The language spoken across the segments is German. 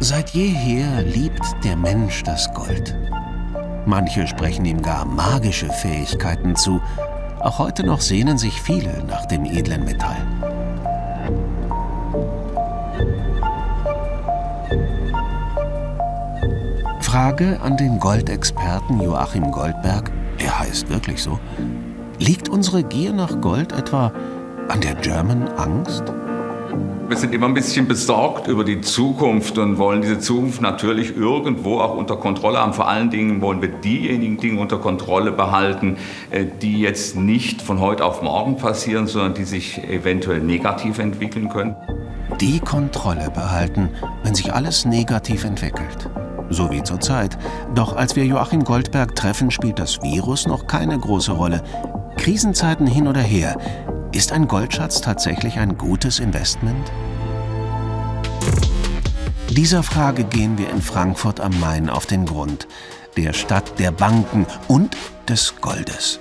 Seit jeher liebt der Mensch das Gold. Manche sprechen ihm gar magische Fähigkeiten zu. Auch heute noch sehnen sich viele nach dem edlen Metall. Frage an den Goldexperten Joachim Goldberg, er heißt wirklich so, liegt unsere Gier nach Gold etwa an der German Angst? Wir sind immer ein bisschen besorgt über die Zukunft und wollen diese Zukunft natürlich irgendwo auch unter Kontrolle haben. Vor allen Dingen wollen wir diejenigen Dinge unter Kontrolle behalten, äh, die jetzt nicht von heute auf morgen passieren, sondern die sich eventuell negativ entwickeln können. Die Kontrolle behalten, wenn sich alles negativ entwickelt. So wie zurzeit. Doch als wir Joachim Goldberg treffen, spielt das Virus noch keine große Rolle. Krisenzeiten hin oder her. Ist ein Goldschatz tatsächlich ein gutes Investment? Dieser Frage gehen wir in Frankfurt am Main auf den Grund, der Stadt der Banken und des Goldes.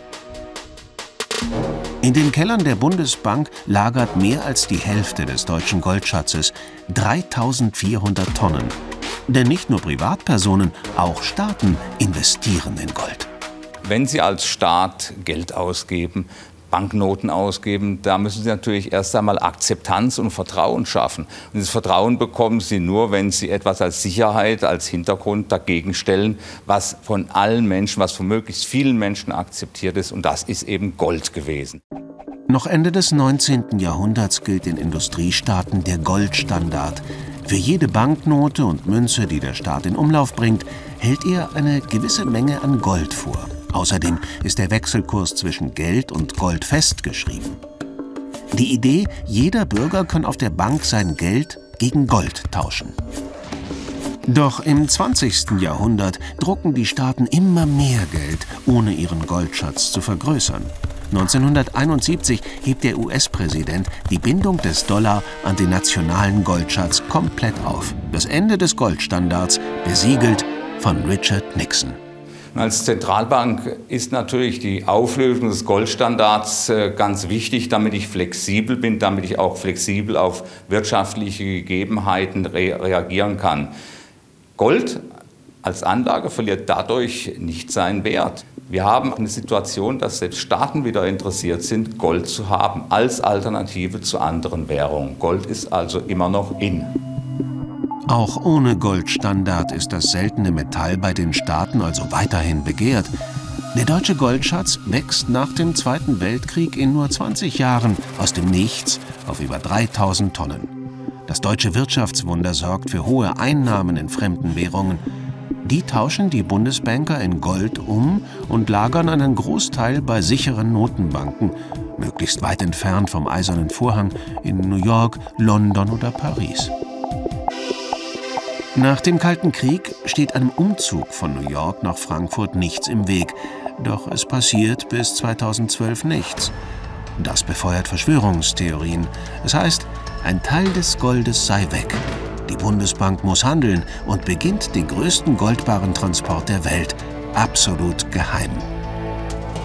In den Kellern der Bundesbank lagert mehr als die Hälfte des deutschen Goldschatzes, 3400 Tonnen. Denn nicht nur Privatpersonen, auch Staaten investieren in Gold. Wenn Sie als Staat Geld ausgeben, Banknoten ausgeben, da müssen Sie natürlich erst einmal Akzeptanz und Vertrauen schaffen. Und dieses Vertrauen bekommen Sie nur, wenn Sie etwas als Sicherheit, als Hintergrund dagegen stellen, was von allen Menschen, was von möglichst vielen Menschen akzeptiert ist. Und das ist eben Gold gewesen. Noch Ende des 19. Jahrhunderts gilt in Industriestaaten der Goldstandard. Für jede Banknote und Münze, die der Staat in Umlauf bringt, hält er eine gewisse Menge an Gold vor. Außerdem ist der Wechselkurs zwischen Geld und Gold festgeschrieben. Die Idee, jeder Bürger kann auf der Bank sein Geld gegen Gold tauschen. Doch im 20. Jahrhundert drucken die Staaten immer mehr Geld, ohne ihren Goldschatz zu vergrößern. 1971 hebt der US-Präsident die Bindung des Dollar an den nationalen Goldschatz komplett auf. Das Ende des Goldstandards besiegelt von Richard Nixon. Als Zentralbank ist natürlich die Auflösung des Goldstandards äh, ganz wichtig, damit ich flexibel bin, damit ich auch flexibel auf wirtschaftliche Gegebenheiten re reagieren kann. Gold als Anlage verliert dadurch nicht seinen Wert. Wir haben eine Situation, dass selbst Staaten wieder interessiert sind, Gold zu haben als Alternative zu anderen Währungen. Gold ist also immer noch in. Auch ohne Goldstandard ist das seltene Metall bei den Staaten also weiterhin begehrt. Der deutsche Goldschatz wächst nach dem Zweiten Weltkrieg in nur 20 Jahren aus dem Nichts auf über 3000 Tonnen. Das deutsche Wirtschaftswunder sorgt für hohe Einnahmen in fremden Währungen. Die tauschen die Bundesbanker in Gold um und lagern einen Großteil bei sicheren Notenbanken, möglichst weit entfernt vom Eisernen Vorhang in New York, London oder Paris. Nach dem Kalten Krieg steht einem Umzug von New York nach Frankfurt nichts im Weg, doch es passiert bis 2012 nichts. Das befeuert Verschwörungstheorien. Es heißt, ein Teil des Goldes sei weg. Die Bundesbank muss handeln und beginnt den größten Goldbarentransport der Welt, absolut geheim.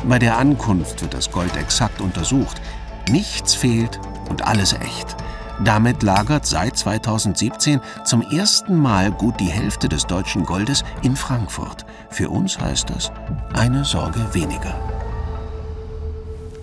Bei der Ankunft wird das Gold exakt untersucht. Nichts fehlt und alles echt. Damit lagert seit 2017 zum ersten Mal gut die Hälfte des deutschen Goldes in Frankfurt. Für uns heißt das eine Sorge weniger.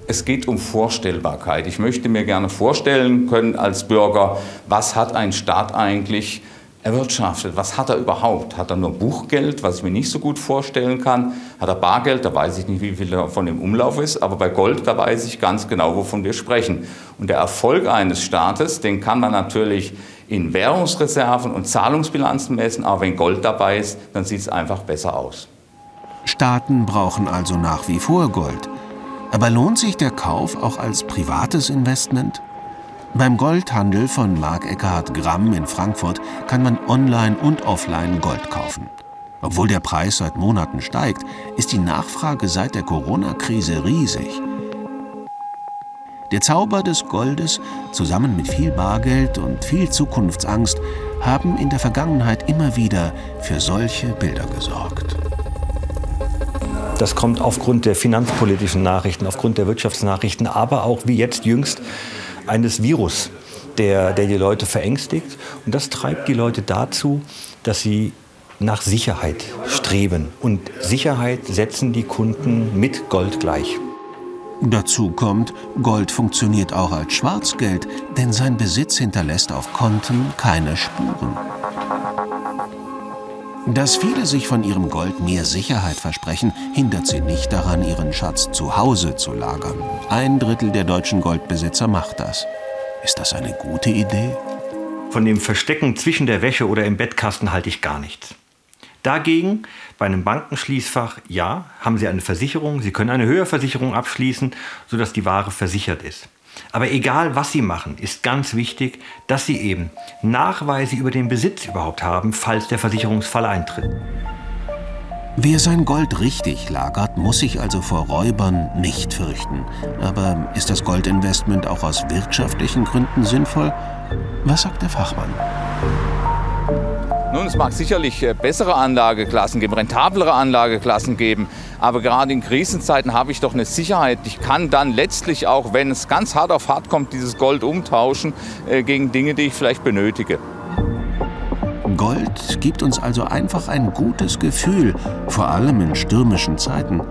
Es geht um Vorstellbarkeit. Ich möchte mir gerne vorstellen können als Bürger, was hat ein Staat eigentlich erwirtschaftet. Was hat er überhaupt? Hat er nur Buchgeld, was ich mir nicht so gut vorstellen kann? Hat er Bargeld? Da weiß ich nicht, wie viel davon im Umlauf ist. Aber bei Gold, da weiß ich ganz genau, wovon wir sprechen. Und der Erfolg eines Staates, den kann man natürlich in Währungsreserven und Zahlungsbilanzen messen. Aber wenn Gold dabei ist, dann sieht es einfach besser aus. Staaten brauchen also nach wie vor Gold. Aber lohnt sich der Kauf auch als privates Investment? Beim Goldhandel von Mark Eckhard Gramm in Frankfurt kann man online und offline Gold kaufen. Obwohl der Preis seit Monaten steigt, ist die Nachfrage seit der Corona-Krise riesig. Der Zauber des Goldes, zusammen mit viel Bargeld und viel Zukunftsangst, haben in der Vergangenheit immer wieder für solche Bilder gesorgt. Das kommt aufgrund der finanzpolitischen Nachrichten, aufgrund der Wirtschaftsnachrichten, aber auch wie jetzt jüngst eines Virus, der, der die Leute verängstigt. Und das treibt die Leute dazu, dass sie nach Sicherheit streben. Und Sicherheit setzen die Kunden mit Gold gleich. Dazu kommt, Gold funktioniert auch als Schwarzgeld, denn sein Besitz hinterlässt auf Konten keine Spuren. Dass viele sich von ihrem Gold mehr Sicherheit versprechen, hindert sie nicht daran, ihren Schatz zu Hause zu lagern. Ein Drittel der deutschen Goldbesitzer macht das. Ist das eine gute Idee? Von dem Verstecken zwischen der Wäsche oder im Bettkasten halte ich gar nichts. Dagegen, bei einem Bankenschließfach, ja, haben Sie eine Versicherung, Sie können eine Höherversicherung abschließen, sodass die Ware versichert ist. Aber egal, was Sie machen, ist ganz wichtig, dass Sie eben Nachweise über den Besitz überhaupt haben, falls der Versicherungsfall eintritt. Wer sein Gold richtig lagert, muss sich also vor Räubern nicht fürchten. Aber ist das Goldinvestment auch aus wirtschaftlichen Gründen sinnvoll? Was sagt der Fachmann? Nun, es mag sicherlich äh, bessere Anlageklassen geben, rentablere Anlageklassen geben, aber gerade in Krisenzeiten habe ich doch eine Sicherheit. Ich kann dann letztlich auch, wenn es ganz hart auf hart kommt, dieses Gold umtauschen äh, gegen Dinge, die ich vielleicht benötige. Gold gibt uns also einfach ein gutes Gefühl, vor allem in stürmischen Zeiten.